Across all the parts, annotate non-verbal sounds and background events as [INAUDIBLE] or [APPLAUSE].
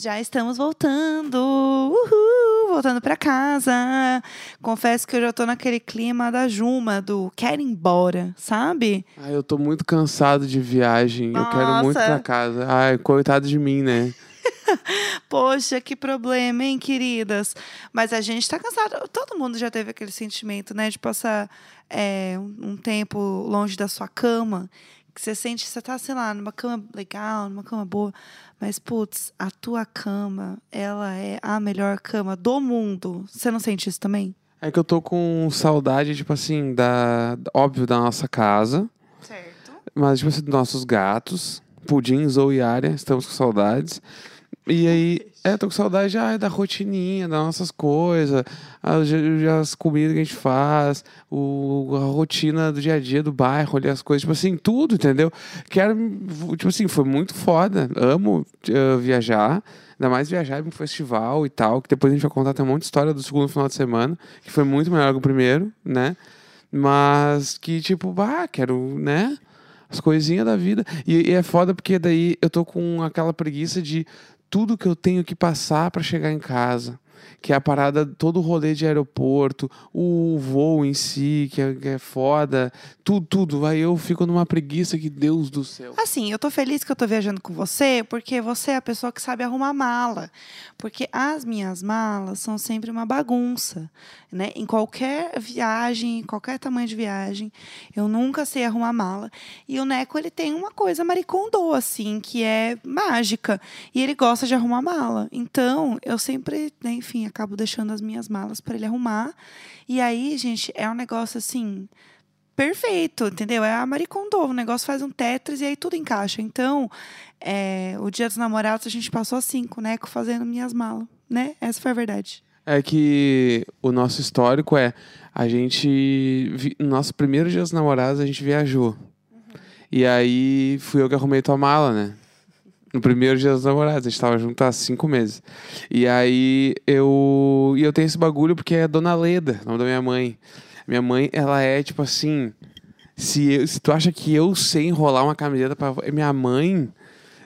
Já estamos voltando! Uhul! Voltando pra casa. Confesso que eu já tô naquele clima da Juma, do quero ir embora, sabe? Ai, eu tô muito cansado de viagem. Eu quero muito Nossa. pra casa. Ai, coitado de mim, né? [LAUGHS] Poxa, que problema, hein, queridas? Mas a gente tá cansado. Todo mundo já teve aquele sentimento, né, de passar é, um tempo longe da sua cama. Que você sente que você tá, sei lá, numa cama legal, numa cama boa. Mas, putz, a tua cama, ela é a melhor cama do mundo. Você não sente isso também? É que eu tô com saudade, tipo assim, da. Óbvio, da nossa casa. Certo. Mas, tipo assim, dos nossos gatos. Pudim, Zou e Área. Estamos com saudades. E aí, é, tô com saudade ai, da rotininha, das nossas coisas, as, as comidas que a gente faz, o, a rotina do dia a dia do bairro, ali, as coisas, tipo assim, tudo, entendeu? Quero, tipo assim, foi muito foda. Amo eh, viajar, ainda mais viajar em um festival e tal, que depois a gente vai contar tem um monte de história do segundo final de semana, que foi muito melhor que o primeiro, né? Mas que, tipo, bah, quero, né? As coisinhas da vida. E, e é foda porque daí eu tô com aquela preguiça de tudo que eu tenho que passar pra chegar em casa. Que é a parada, todo o rolê de aeroporto, o voo em si, que é, que é foda, tudo, tudo. Aí eu fico numa preguiça que Deus do céu. Assim, eu tô feliz que eu tô viajando com você, porque você é a pessoa que sabe arrumar mala. Porque as minhas malas são sempre uma bagunça, né? Em qualquer viagem, em qualquer tamanho de viagem, eu nunca sei arrumar mala. E o Neco, ele tem uma coisa maricondô, assim, que é mágica. E ele gosta de arrumar mala. Então, eu sempre, né, enfim, acabo deixando as minhas malas para ele arrumar. E aí, gente, é um negócio assim perfeito, entendeu? É a Maricondo, o negócio faz um Tetris e aí tudo encaixa. Então, é, o dia dos namorados a gente passou a cinco, né? Fazendo minhas malas, né? Essa foi a verdade. É que o nosso histórico é a gente. No nosso primeiro dia dos namorados, a gente viajou. E aí fui eu que arrumei tua mala, né? No primeiro dia dos namorados, a gente tava junto há cinco meses. E aí eu. E eu tenho esse bagulho porque é Dona Leda, nome da minha mãe. Minha mãe, ela é tipo assim. Se, eu- se tu acha que eu sei enrolar uma camiseta pra. Minha mãe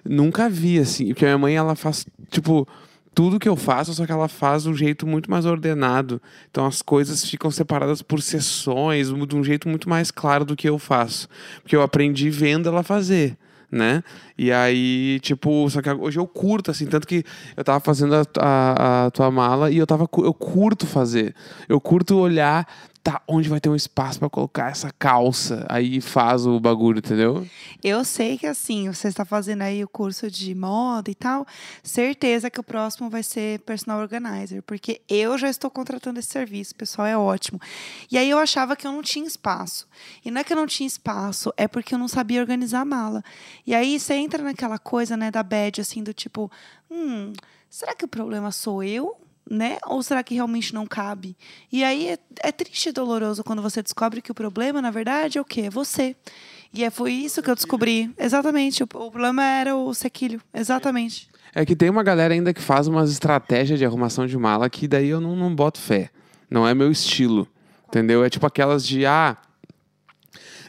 nunca vi, assim. Porque minha mãe, ela faz, tipo, tudo que eu faço, só que ela faz de um jeito muito mais ordenado. Então as coisas ficam separadas por sessões, de um jeito muito mais claro do que eu faço. Porque eu aprendi vendo ela fazer. Né? E aí, tipo, só que hoje eu curto, assim, tanto que eu tava fazendo a, a- a tua mala e eu tava, eu curto fazer. Eu curto olhar, tá, onde vai ter um espaço pra colocar essa calça? Aí faz o bagulho, entendeu? Eu sei que assim, você está fazendo aí o curso de moda e tal, certeza que o próximo vai ser personal organizer, porque eu já estou contratando esse serviço, pessoal é ótimo. E aí eu achava que eu não tinha espaço. E não é que eu não tinha espaço, é porque eu não sabia organizar a mala. E aí você entra naquela coisa, né, da bad, assim, do tipo, hum, será que o problema sou eu? Né? Ou será que realmente não cabe? E aí é, é triste e doloroso quando você descobre que o problema, na verdade, é o quê? É você. E é, foi isso que eu descobri. Exatamente. O, o problema era o sequilho. Exatamente. É que tem uma galera ainda que faz umas estratégias de arrumação de mala que daí eu não, não boto fé. Não é meu estilo. Entendeu? É tipo aquelas de, ah,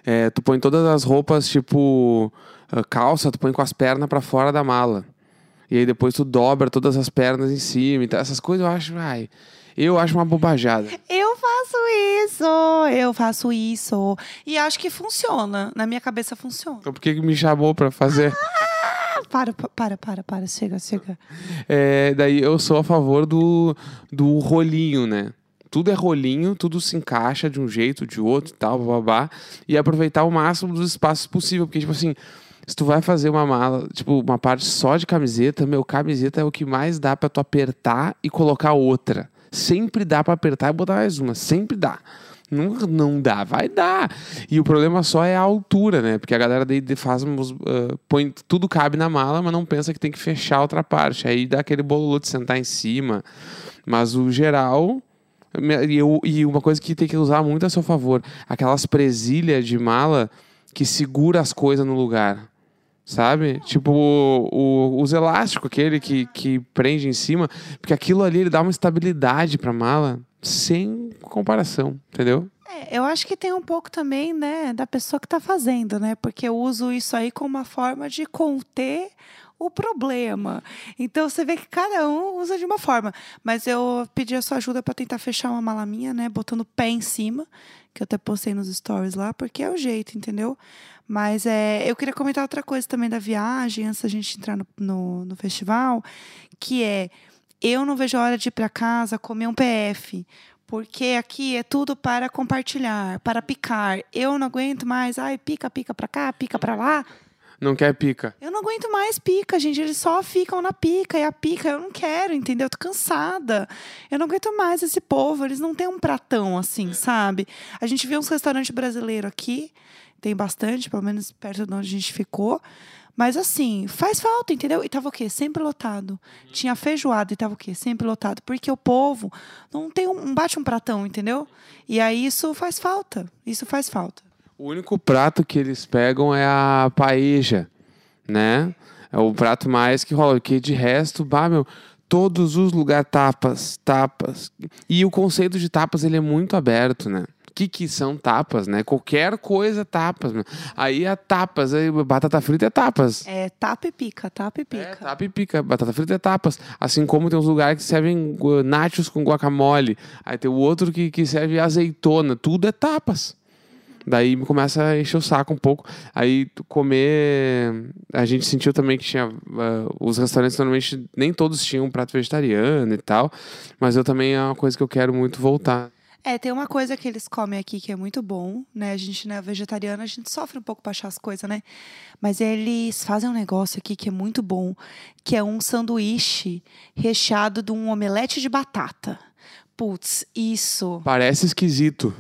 é, tu põe todas as roupas, tipo, ah, calça, tu põe com as pernas pra fora da mala. E aí depois tu dobra todas as pernas em cima. Então, essas coisas eu acho, ai, eu acho uma bobajada. Eu faço isso. Eu faço isso. E acho que funciona. Na minha cabeça funciona. Então por que que me chamou pra fazer? [LAUGHS] Ah, para, pa- para, para, para. Chega, chega. É, daí eu sou a favor do, do rolinho, né? Tudo é rolinho, tudo se encaixa de um jeito, de outro e tal, babá. E aproveitar o máximo dos espaços possível. Porque, tipo assim, se tu vai fazer uma mala, tipo, uma parte só de camiseta, meu, camiseta é o que mais dá pra tu apertar e colocar outra. Sempre dá pra apertar e botar mais uma. Sempre dá. Nunca não dá, vai dar. E o problema só é a altura, né? Porque a galera daí faz ah, põe tudo cabe na mala, mas não pensa que tem que fechar a outra parte. Aí dá aquele bololô de sentar em cima. Mas o geral e, eu- e uma coisa que tem que usar muito a seu favor, aquelas presilhas de mala que segura as coisas no lugar. Sabe? Tipo, o, o- os elásticos, aquele que, que prende em cima, porque aquilo ali ele dá uma estabilidade pra mala. sem comparação, entendeu? É, eu acho que tem um pouco também, né, da pessoa que está fazendo, né? Porque eu uso isso aí como uma forma de conter o problema. Então você vê que cada um usa de uma forma. Mas eu pedi a sua ajuda para tentar fechar uma mala minha, né? Botando o pé em cima, que eu até postei nos stories lá, porque é o jeito, entendeu? Mas é, eu queria comentar outra coisa também da viagem, antes da gente entrar no, no, no festival, que é eu não vejo a hora de ir para casa comer um PF. Porque aqui é tudo para compartilhar, para picar. Eu não aguento mais. Ai, pica, pica para cá, pica para lá. Não quer pica. Eu não aguento mais pica, gente. Eles só ficam na pica e a pica eu não quero, entendeu? Eu tô cansada. Eu não aguento mais esse povo. Eles não têm um pratão assim, sabe? A gente viu uns restaurantes brasileiros aqui. Tem bastante, pelo menos perto de onde a gente ficou. Mas assim, faz falta, entendeu? E tava o quê? Sempre lotado. Tinha feijoada e tava o quê? Sempre lotado. Porque o povo não tem um, bate um pratão, entendeu? E aí isso faz falta. Isso faz falta. O único prato que eles pegam é a paeja, né? É o prato mais que rola, porque de resto, bah, meu, todos os lugares tapas, tapas. E o conceito de tapas ele é muito aberto, né? O que, que são tapas, né? Qualquer coisa é tapas. Aí é tapas, aí batata frita é tapas. É tapa e pica, tapa e pica. É, tapa e pica, batata frita é tapas. Assim como tem uns lugares que servem nachos com guacamole. Aí tem o outro que, que serve azeitona. Tudo é tapas. Daí começa a encher o saco um pouco. Aí comer. A gente sentiu também que tinha. Uh, os restaurantes normalmente nem todos tinham um prato vegetariano e tal. Mas eu também é uma coisa que eu quero muito voltar. É, tem uma coisa que eles comem aqui que é muito bom, né? A gente, né, vegetariano, a gente sofre um pouco pra achar as coisas, né? Mas eles fazem um negócio aqui que é muito bom, que é um sanduíche recheado de um omelete de batata. Putz, isso. Parece esquisito.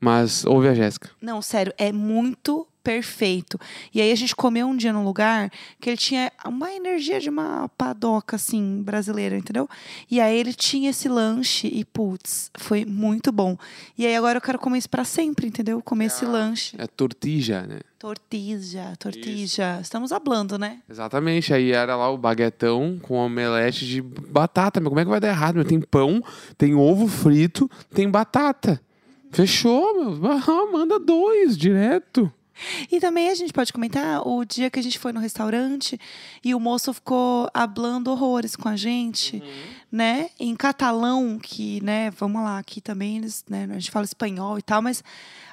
Mas ouve a Jéssica. Não, sério, é muito perfeito. E aí a gente comeu um dia num lugar que ele tinha uma energia de uma padoca, assim, brasileira, entendeu? E aí ele tinha esse lanche e, putz, foi muito bom. E aí agora eu quero comer isso pra sempre, entendeu? Comer é, esse lanche. É tortija, né? Tortija, tortija. Isso. Estamos hablando, né? Exatamente. Aí era lá o baguetão com omelete de batata. Mas como é que vai dar errado? Tem pão, tem ovo frito, tem batata. Fechou, meu. Ah, manda dois direto. E também a gente pode comentar o dia que a gente foi no restaurante e o moço ficou hablando horrores com a gente, uhum. né? Em catalão, que, né, vamos lá, aqui também eles, né, a gente fala espanhol e tal, mas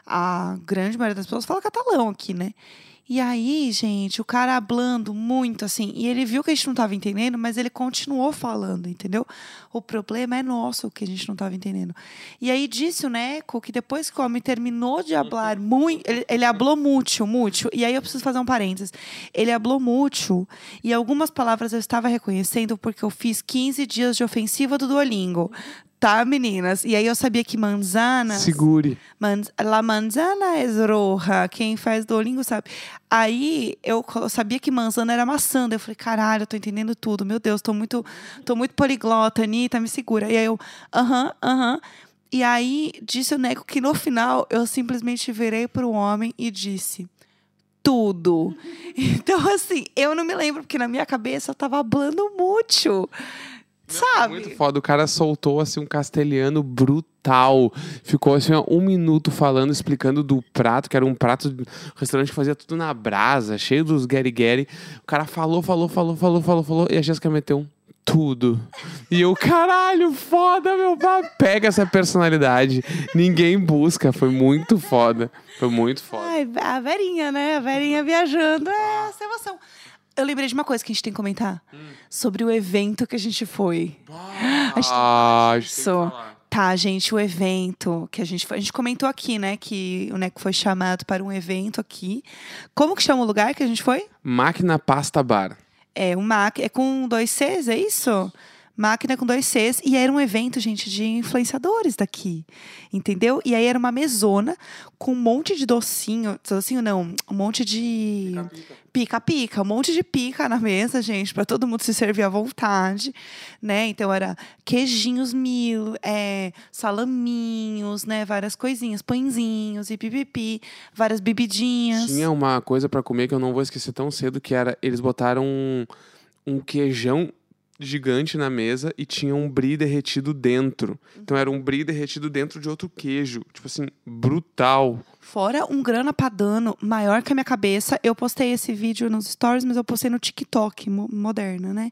a grande maioria das pessoas fala catalão aqui, né? E aí, gente, o cara hablando muito, assim, e ele viu que a gente não estava entendendo, mas ele continuou falando, entendeu? O problema é nosso que a gente não estava entendendo. E aí disse o Neco que depois que o homem terminou de hablar [LAUGHS] muito, ele, ele hablou muito, muito. E aí eu preciso fazer um parênteses. Ele hablou muito, e algumas palavras eu estava reconhecendo porque eu fiz 15 dias de ofensiva do Duolingo tá, meninas? E aí eu sabia que manzana. Segure. Manz, la manzana é roja. Quem faz Duolingo sabe. Aí eu, eu sabia que manzana era maçã. Daí eu falei, caralho, eu tô entendendo tudo. Meu Deus, tô muito, tô muito poliglota, Anitta, me segura. E aí eu, aham, uh aham. -huh, uh -huh. E aí disse o Neco que no final eu simplesmente virei pro homem e disse tudo. [LAUGHS] Então, assim, eu não me lembro, porque na minha cabeça eu tava hablando muito. Sabe? Muito foda. O cara soltou assim um castelhano brutal. Ficou assim um minuto falando, explicando do prato, que era um prato de restaurante que fazia tudo na brasa, cheio dos Gary. O cara falou, falou, falou, falou, falou, falou. E a Jéssica meteu um tudo. E eu, caralho, foda, meu pai. Pega essa personalidade. Ninguém busca. Foi muito foda. Foi muito foda. Ai, a Verinha, né? A Verinha viajando. É essa emoção. Eu lembrei de uma coisa que a gente tem que comentar. Hum. Sobre o evento que a gente foi. Ah, a gente, ah, Isso. Tá, gente, o evento que a gente foi. A gente comentou aqui, né? Que o Neco foi chamado para um evento aqui. Como que chama o lugar que a gente foi? Máquina Pasta Bar. É, um Mac. É com dois Cs, é isso? Máquina com dois Cs. E era um evento, gente, de influenciadores daqui. Entendeu? E aí era uma mesona com um monte de docinho. Docinho não, um monte de. Pica-pica. Um monte de pica na mesa, gente, para todo mundo se servir à vontade. né? Então era queijinhos mil, é, salaminhos, né? Várias coisinhas, pãezinhos e pipipi, várias bebidinhas. Tinha uma coisa para comer que eu não vou esquecer tão cedo, que era. Eles botaram um, um queijão gigante na mesa e tinha um brie derretido dentro. Então era um brie derretido dentro de outro queijo. Tipo assim, brutal. Fora um grana padano maior que a minha cabeça. Eu postei esse vídeo nos stories, mas eu postei no TikTok, mo- moderna, né?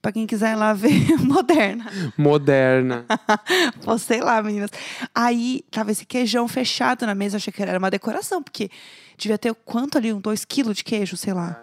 Pra quem quiser ir lá ver, [LAUGHS] moderna. Moderna. [LAUGHS] Postei lá, meninas. Aí tava esse queijão fechado na mesa, achei que era uma decoração, porque devia ter quanto ali? Um dois quilos de queijo, sei lá.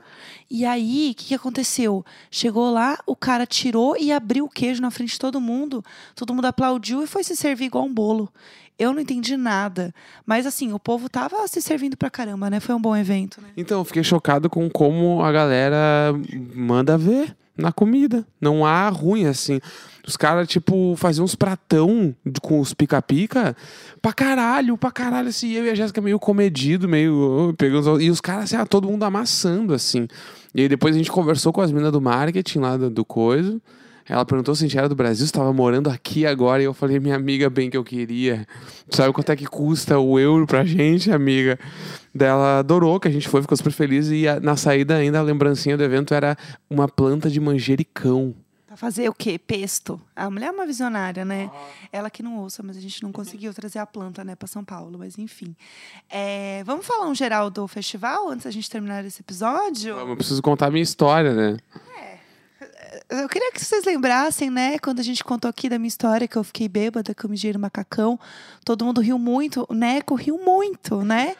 E aí, o que, que aconteceu? Chegou lá, o cara tirou e abriu o queijo na frente de todo mundo. Todo mundo aplaudiu e foi se servir igual um bolo. Eu não entendi nada. Mas assim, o povo tava se servindo pra caramba, né? Foi um bom evento, né? Então, eu fiquei chocado com como a galera manda ver na comida. Não há ruim, assim. Os caras, tipo, faziam uns pratão com os pica-pica pra caralho, pra caralho, assim. Eu e a Jéssica meio comedido, meio... pegando E os caras, assim, ah, todo mundo amassando, assim. E aí depois a gente conversou com as meninas do marketing lá do, do coisa. Ela perguntou se a gente era do Brasil, se estava morando aqui agora. E eu falei, minha amiga, bem que eu queria. Tu sabe quanto é que custa o euro pra gente, amiga? Daí ela adorou que a gente foi, ficou super feliz. E a- na saída ainda, a lembrancinha do evento era uma planta de manjericão. Pra fazer o quê? Pesto. A mulher é uma visionária, né? Ela que não ouça, mas a gente não conseguiu trazer a planta, né, pra São Paulo. Mas enfim. É, vamos falar um geral do festival antes da gente terminar esse episódio? Eu preciso contar a minha história, né? Eu queria que vocês lembrassem, né, quando a gente contou aqui da minha história, que eu fiquei bêbada, que eu me no macacão. Todo mundo riu muito. O Neco riu muito, né?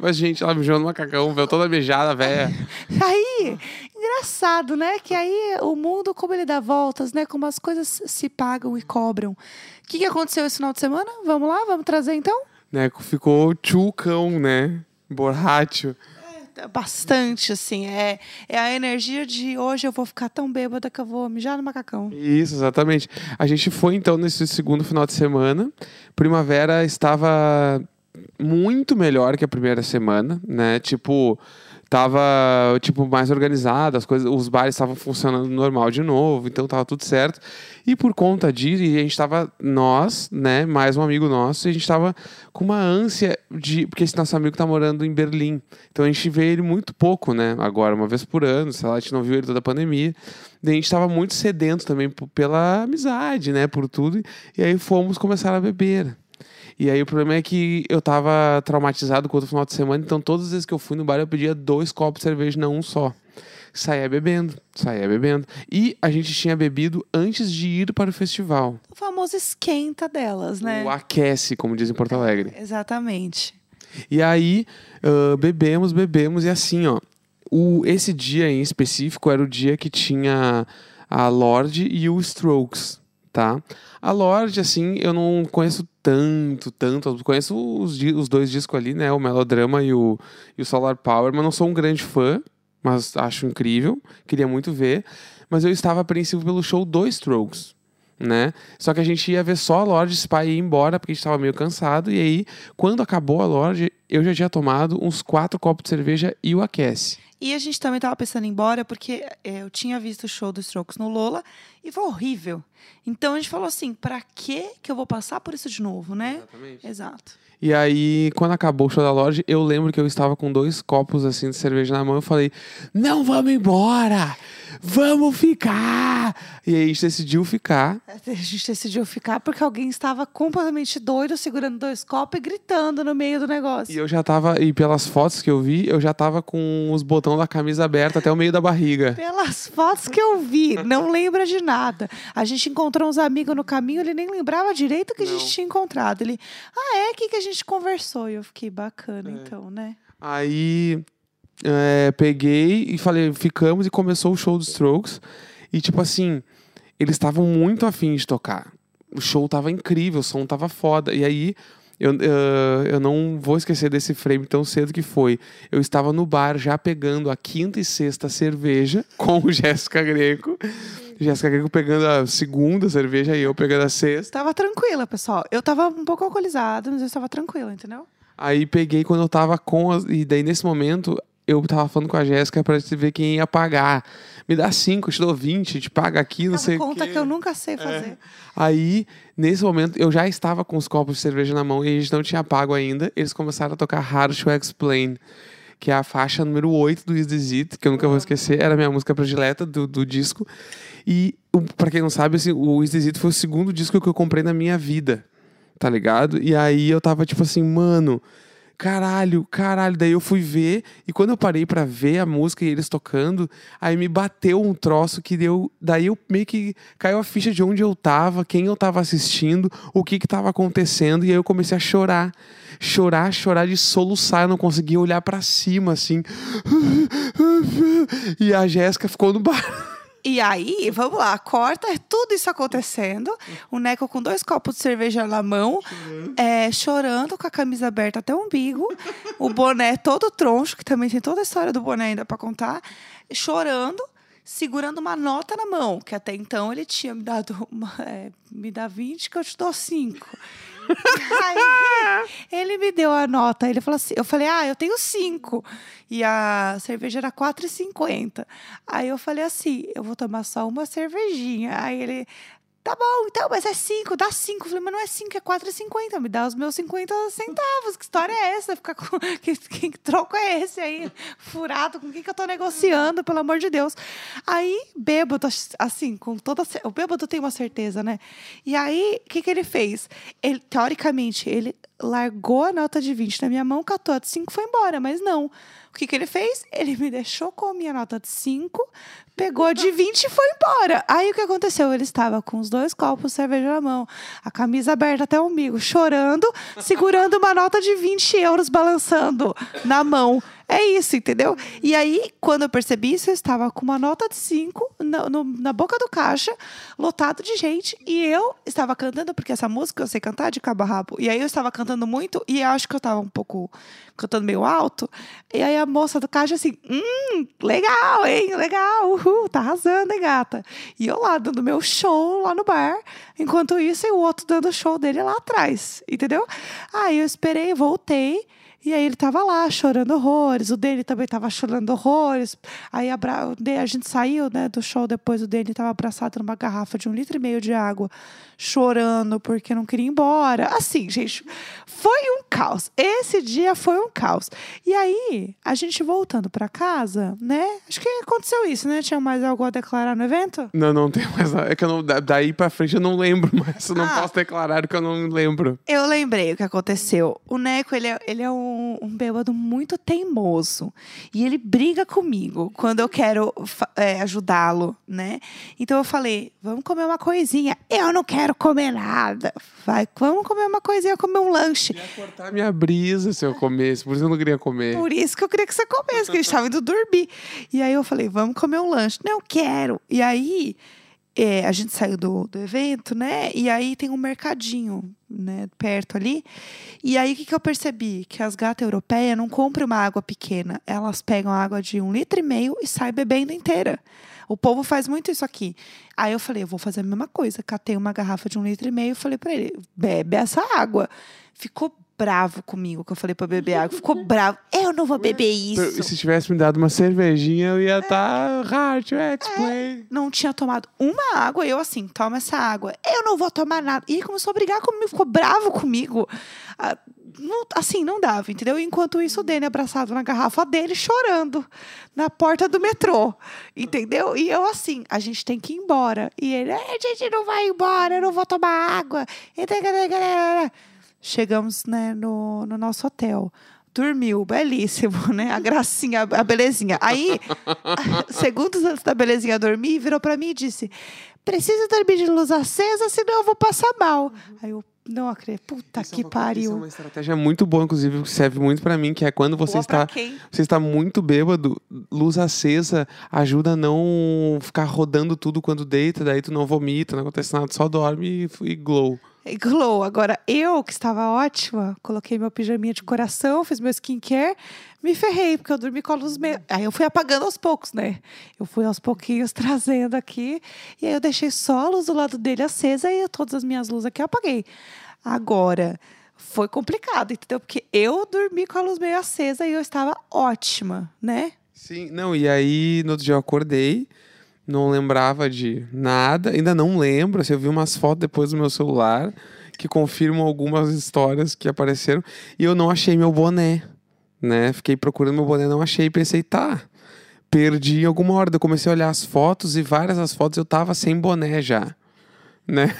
Mas, gente, ela me jogou no macacão, veio toda beijada, velha. [LAUGHS] Aí, engraçado, né? Que aí o mundo, como ele dá voltas, né? Como as coisas se pagam e cobram. O que, que aconteceu esse final de semana? Vamos lá, vamos trazer então? né? Ficou tchucão, né? Borracho. Bastante, assim. É, é a energia de hoje eu vou ficar tão bêbada que eu vou mijar no macacão. Isso, exatamente. A gente foi então nesse segundo final de semana. Primavera estava muito melhor que a primeira semana, né? Tipo, tava tipo mais organizada, as coisas, os bares estavam funcionando normal de novo, então tava tudo certo. E por conta disso, a gente tava nós, né, mais um amigo nosso, e a gente tava com uma ânsia de, porque esse nosso amigo tá morando em Berlim. Então a gente vê ele muito pouco, né, agora, uma vez por ano, sei lá, a gente não viu ele toda a pandemia. A gente tava muito sedento também pela amizade, né, por tudo. E aí fomos começar a beber. E aí o problema é que eu tava traumatizado com o final de semana, então todas as vezes que eu fui no bar eu pedia dois copos de cerveja, não um só. Saía bebendo, saía bebendo. E a gente tinha bebido antes de ir para o festival. O famoso esquenta delas, né? O aquece, como diz em Porto Alegre. Exatamente. E aí, ah, bebemos, bebemos, e assim, ó. O, esse dia em específico era o dia que tinha a Lorde e o Strokes, tá? A Lorde, assim, eu não conheço tanto, tanto. Eu conheço os, os dois discos ali, né? O Melodrama e o, e o Solar Power, mas não sou um grande fã, mas acho incrível. Queria muito ver. Mas eu estava apreensivo pelo show do Strokes. Né? Só que a gente ia ver só a Lorde Spy ir embora, porque a gente estava meio cansado. E aí, quando acabou a Lorde, eu já tinha tomado uns quatro copos de cerveja e o aquece. E a gente também tava pensando em ir embora porque é, eu tinha visto o show dos Strokes no Lola e foi horrível. Então a gente falou assim, pra que que eu vou passar por isso de novo, né? Exato. E aí, quando acabou o show da loja, eu lembro que eu estava com dois copos assim de cerveja na mão. Eu falei: Não vamos embora! Vamos ficar! E aí a gente decidiu ficar. A gente decidiu ficar porque alguém estava completamente doido, segurando dois copos e gritando no meio do negócio. E eu já tava, e pelas fotos que eu vi, eu já tava com os botões da camisa aberta até o meio da barriga. Pelas fotos que eu vi, não lembra de nada. A gente encontrou uns amigos no caminho, ele nem lembrava direito que a Não. gente tinha encontrado. Ele, ah, é? Que, que a gente conversou? E eu fiquei bacana, É. então, né? Aí é, peguei e falei, ficamos e começou o show dos Strokes. E tipo assim, eles estavam muito afim de tocar. O show tava incrível, o som tava foda. E aí, eu, eh, eu não vou esquecer desse frame tão cedo que foi. Eu estava no bar já pegando a quinta e sexta cerveja [LAUGHS] com o Jéssica Greco. Jéssica Greco pegando a segunda cerveja e eu pegando a sexta. Tava tranquila, pessoal. Eu tava um pouco alcoolizada, mas eu estava tranquila, entendeu? Aí peguei quando eu tava com as. E daí nesse momento eu tava falando com a Jéssica pra ver quem ia pagar. Me dá cinco, eu te dou 20, te paga aqui, não Tava sei o conta quê. É. que eu nunca sei fazer. Aí, nesse momento, eu já estava com os copos de cerveja na mão e a gente não tinha pago ainda. Eles começaram a tocar Hard to Explain. que é a faixa número 8 do Is This It, que eu nunca vou esquecer, era a minha música predileta do, do disco. E, pra quem não sabe, assim, o Is This It foi o segundo disco que eu comprei na minha vida, tá ligado? E aí eu tava tipo assim, mano, caralho, caralho. Daí eu fui ver, e quando eu parei pra ver a música e eles tocando, aí me bateu um troço que deu. Daí eu meio que caiu a ficha de onde eu tava, quem eu tava assistindo, o que que tava acontecendo, e aí eu comecei a chorar. Chorar, chorar de soluçar, eu não conseguia olhar pra cima, assim. [LAUGHS] E a Jéssica ficou no bar. E aí, vamos lá, corta tudo isso acontecendo. O Neco com dois copos de cerveja na mão, é, chorando, com a camisa aberta até o umbigo. o boné todo troncho, que também tem toda a história do boné ainda pra contar. Chorando, segurando uma nota na mão, que até então ele tinha me dado uma, é, me dá 20 que eu te dou 5. Aí, ele me deu a nota. Ele falou assim: eu falei, ah, eu tenho cinco. E a cerveja era 4,50. Aí eu falei assim: eu vou tomar só uma cervejinha. Aí ele. Tá bom, então, mas é cinco, dá cinco. Eu falei, mas não é cinco, é 4,50. Me dá os meus 50 centavos. Que história é essa? Ficar com... [LAUGHS] que, que troco é esse aí? Furado, com quem que eu tô negociando, pelo amor de Deus? Aí, bêbado, assim, com toda. O bêbado tem uma certeza, né? E aí, o que, que ele fez? Ele, teoricamente, ele largou a nota de 20 na minha mão, catou a de 5 foi embora, mas não. O que, que ele fez? Ele me deixou com a minha nota de 5, pegou a de 20 e foi embora. Aí o que aconteceu? Ele estava com os dois copos de cerveja na mão, a camisa aberta até o umbigo, chorando, segurando uma nota de 20 euros balançando na mão. É isso, entendeu? E aí, quando eu percebi isso, eu estava com uma nota de 5 na, no- na boca do caixa, lotado de gente, e eu estava cantando, porque essa música eu sei cantar de cabo a rabo. E aí eu estava cantando muito, e acho que eu estava um pouco cantando meio alto. E aí a moça do caixa assim, hum, legal, hein? Legal, uhul, tá arrasando, hein, gata? E eu lá dando meu show lá no bar, enquanto isso, e o outro dando o show dele lá atrás, entendeu? Aí eu esperei, voltei. E aí ele tava lá chorando horrores, o dele também tava chorando horrores. Aí abra... a gente saiu né, do show depois, o dele tava abraçado numa garrafa de um litro e meio de água, chorando porque não queria ir embora. Assim, gente, foi um caos. Esse dia foi um caos. E aí, a gente voltando pra casa, né? Acho que aconteceu isso, né? Tinha mais algo a declarar no evento? Não, não tem mais nada. É que eu não, da- daí pra frente eu não lembro, mas eu não Ah. posso declarar que eu não lembro. Eu lembrei o que aconteceu. O Neco, ele é, ele é um, um bêbado muito teimoso. E ele briga comigo quando eu quero é, ajudá-lo, né? Então eu falei, vamos comer uma coisinha. Eu não quero comer nada. Vai, vamos comer uma coisinha, comer um lanche. Ia cortar minha brisa se eu comesse, por isso eu não queria comer. Por isso que eu queria que você comesse, que a gente estava indo dormir. E aí eu falei, vamos comer um lanche. Não quero. E aí é, a gente saiu do, do evento, né? E aí tem um mercadinho, né, perto ali. E aí o que, que eu percebi? Que as gatas europeias não compram uma água pequena. Elas pegam água de um litro e meio e saem bebendo inteira. O povo faz muito isso aqui. Aí eu falei, eu vou fazer a mesma coisa. Catei uma garrafa de um litro e meio e falei pra ele, bebe essa água. Ficou bravo comigo que eu falei pra beber água. Ficou bravo. Eu não vou beber isso. se tivesse me dado uma cervejinha, eu ia estar hard to É. explain. Não tinha tomado uma água. Eu assim, toma essa água. Eu não vou tomar nada. E ele começou a brigar comigo, ficou bravo comigo. Ah, assim, não dava, entendeu? Enquanto isso, o Dani abraçado na garrafa dele, chorando na porta do metrô, entendeu? E eu assim, a gente tem que ir embora. E ele, "É, a gente não vai embora, eu não vou tomar água. Chegamos né, no, no nosso hotel. Dormiu, belíssimo, né? A gracinha, a belezinha. Aí, [LAUGHS] segundos antes da belezinha dormir, virou pra mim e disse: Preciso dormir de luz acesa, senão eu vou passar mal. Aí eu, não acredito, puta Isso é que uma coisa- Isso é pariu. uma estratégia muito boa, inclusive, que serve muito pra mim, que é quando você Boa está você está muito bêbado, luz acesa ajuda a não ficar rodando tudo quando deita, daí tu não vomita, não acontece nada, só dorme e, e glow. Glow. Agora, eu, que estava ótima, coloquei meu pijaminha de coração, fiz meu skincare, me ferrei, porque eu dormi com a luz meio. Aí eu fui apagando aos poucos, né? Eu fui aos pouquinhos [LAUGHS] trazendo aqui, e aí eu deixei só a luz do lado dele acesa e todas as minhas luzes aqui eu apaguei. Agora, foi complicado, entendeu? Porque eu dormi com a luz meio acesa e eu estava ótima, né? Sim, não, e aí no outro dia eu acordei, não lembrava de nada, ainda não lembro, assim, eu vi umas fotos depois do meu celular que confirmam algumas histórias que apareceram e eu não achei meu boné. né? Fiquei procurando meu boné, não achei. Pensei, tá, perdi em alguma hora. Eu comecei a olhar as fotos e várias das fotos eu tava sem boné já, né?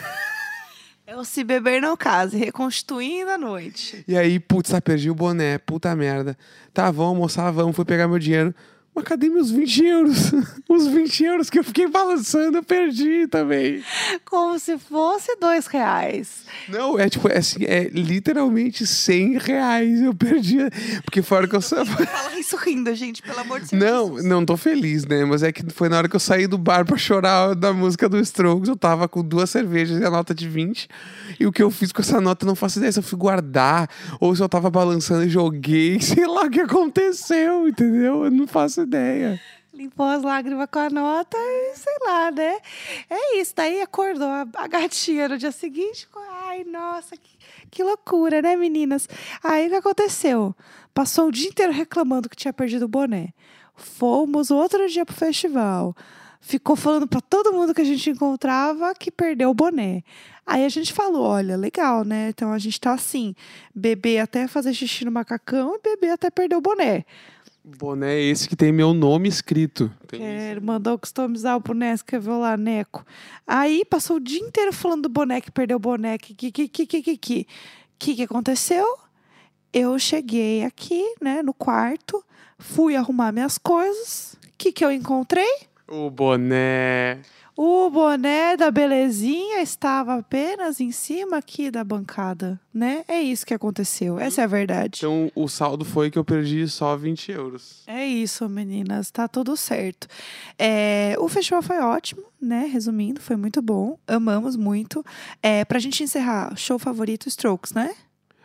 É o se beber não case, reconstituindo a noite. E aí, putz, ah, perdi o boné, puta merda. Tá, vamos almoçar, vamos, fui pegar meu dinheiro. Mas cadê meus 20 euros? [LAUGHS] Os 20 euros que eu fiquei balançando, eu perdi também. Como se fosse dois reais. Não, é tipo, é, assim, é literalmente 100 reais eu perdi. Porque foi a hora que eu saí. Fala isso rindo, gente, pelo amor de Deus. Não, não tô feliz, né? Mas é que foi na hora que eu saí do bar pra chorar da música do Strokes. Eu tava com duas cervejas e a nota de 20. E o que eu fiz com essa nota, eu não faço ideia. Se eu fui guardar, ou se eu tava balançando e joguei, [LAUGHS] sei lá o que aconteceu, entendeu? Eu não faço ideia. Limpou as lágrimas com a nota e sei lá, né? É isso. Daí acordou a, gatinha no dia seguinte. Ai, nossa, que, que loucura, né, meninas? Aí o que aconteceu? Passou o dia inteiro reclamando que tinha perdido o boné. Fomos outro dia pro festival. Ficou falando pra todo mundo que a gente encontrava que perdeu o boné. Aí a gente falou: olha, legal, né? Então a gente tá assim: beber até fazer xixi no macacão e beber até perder o boné. Boné é esse que tem meu nome escrito. Tem Quero, mandou customizar o boné, escreveu lá, Neco. Aí passou o dia inteiro falando do boné que perdeu o boné, que que que que que que que. que que aconteceu? Eu cheguei aqui, né, no quarto, fui arrumar minhas coisas. O que que eu encontrei? O boné. O boné da belezinha estava apenas em cima aqui da bancada, né? É isso que aconteceu. Essa é a verdade. Então o saldo foi que eu perdi só 20 euros. É isso, meninas. Tá tudo certo. É, o festival foi ótimo, né? Resumindo, foi muito bom. Amamos muito. É, pra gente encerrar, show favorito Strokes, né?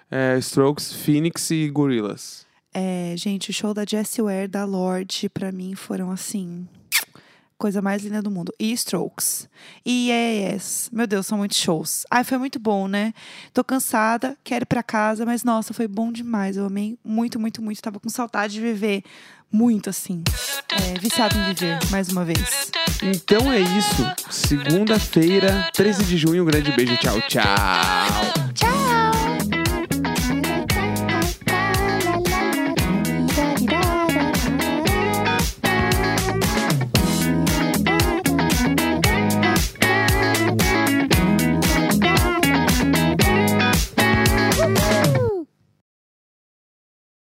É, Strokes, Phoenix e Gorillaz. É, gente, o show da Jessie Ware, da Lorde, pra mim foram assim. Coisa mais linda do mundo. E Strokes. E Yes. Meu Deus, são muitos shows. Ai, foi muito bom, né? Tô cansada, quero ir pra casa, mas nossa, foi bom demais. Eu amei muito, muito, muito. Tava com saudade de viver muito assim. É, viciado em viver, mais uma vez. Então é isso. Segunda-feira, 13 de junho. Um grande beijo. Tchau, tchau.